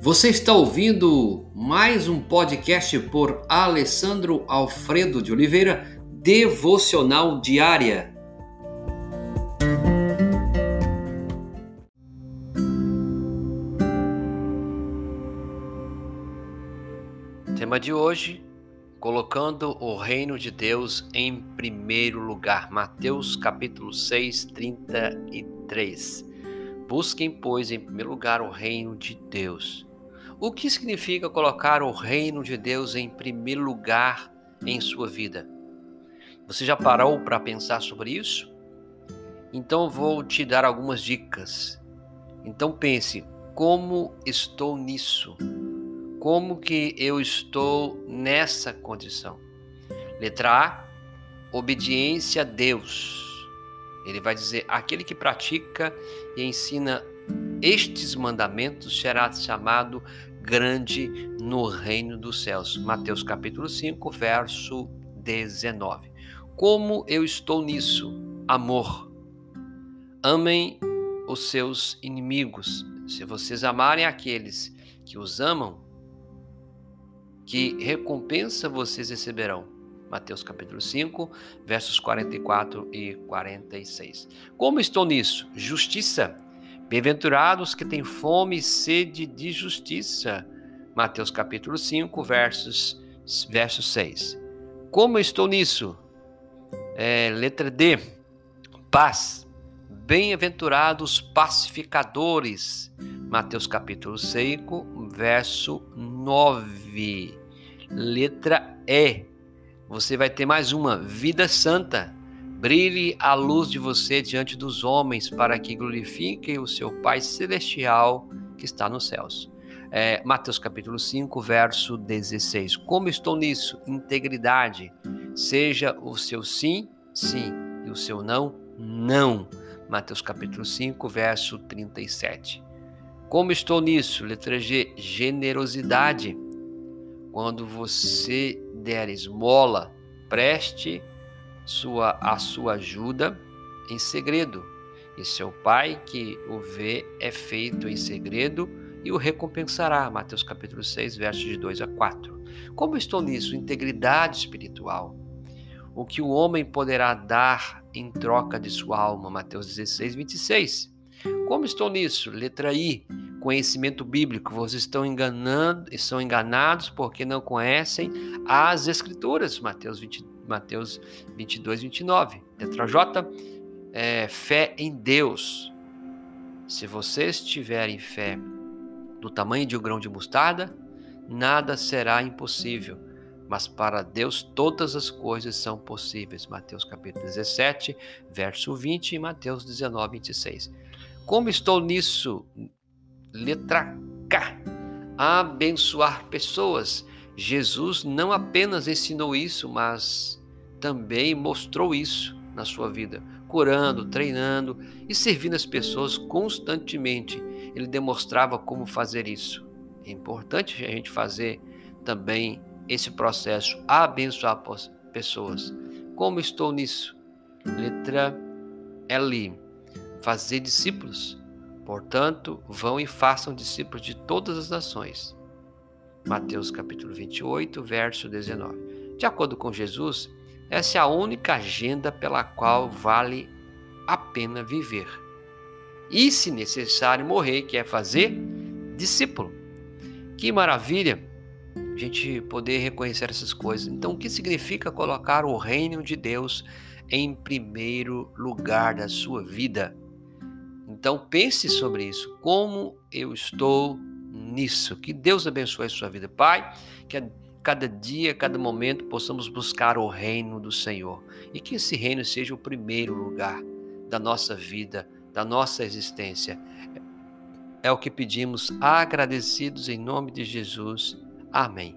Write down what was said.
Você está ouvindo mais um podcast por Alessandro Alfredo de Oliveira, Devocional Diária. Tema de hoje: colocando o reino de Deus em primeiro lugar. Mateus capítulo 6, 33. Busquem, pois, em primeiro lugar o reino de Deus. O que significa colocar o reino de Deus em primeiro lugar em sua vida? Você já parou para pensar sobre isso? Então vou te dar algumas dicas. Então pense, como estou nisso? Como que eu estou nessa condição? Letra A, obediência a Deus. Ele vai dizer: aquele que pratica e ensina estes mandamentos será chamado grande no reino dos céus. Mateus capítulo 5, verso 19. Como eu estou nisso? Amor. Amem os seus inimigos. Se vocês amarem aqueles que os amam, que recompensa vocês receberão? Mateus capítulo 5, versos 44 e 46. Como estou nisso? Justiça. Bem-aventurados que têm fome e sede de justiça. Mateus capítulo 5, versos, verso 6. Como estou nisso? É, letra D. Paz. Bem-aventurados pacificadores. Mateus capítulo 5, verso 9. Letra E você vai ter mais uma vida santa. Brilhe a luz de você diante dos homens, para que glorifiquem o seu Pai Celestial que está nos céus. É, Mateus capítulo 5, verso 16. Como estou nisso? Integridade. Seja o seu sim, sim, e o seu não, não. Mateus capítulo 5, verso 37. Como estou nisso? Letra G, generosidade. Quando você der esmola, preste sua, a sua ajuda em segredo, e seu pai que o vê é feito em segredo e o recompensará. Mateus capítulo 6, versos de 2 a 4. Como estou nisso? Integridade espiritual. O que o homem poderá dar em troca de sua alma? Mateus 16, 26. Como estou nisso? Letra I conhecimento bíblico. Vocês estão enganando, são enganados porque não conhecem as escrituras. Mateus, 20, Mateus 22, 29. Letra J, é, fé em Deus. Se vocês tiverem fé do tamanho de um grão de mostarda, nada será impossível. Mas para Deus todas as coisas são possíveis. Mateus capítulo 17, verso 20 e Mateus 19, 26. Como estou nisso Letra K. Abençoar pessoas. Jesus não apenas ensinou isso, mas também mostrou isso na sua vida, curando, treinando e servindo as pessoas constantemente. Ele demonstrava como fazer isso. É importante a gente fazer também esse processo, abençoar pessoas. Como estou nisso? Letra L. Fazer discípulos. Portanto, vão e façam discípulos de todas as nações. Mateus capítulo 28, verso 19. De acordo com Jesus, essa é a única agenda pela qual vale a pena viver. E, se necessário, morrer, que é fazer discípulo. Que maravilha a gente poder reconhecer essas coisas. Então, o que significa colocar o reino de Deus em primeiro lugar da sua vida? Então pense sobre isso. Como eu estou nisso? Que Deus abençoe a sua vida, Pai. Que a cada dia, cada momento possamos buscar o reino do Senhor e que esse reino seja o primeiro lugar da nossa vida, da nossa existência. É o que pedimos, agradecidos em nome de Jesus. Amém.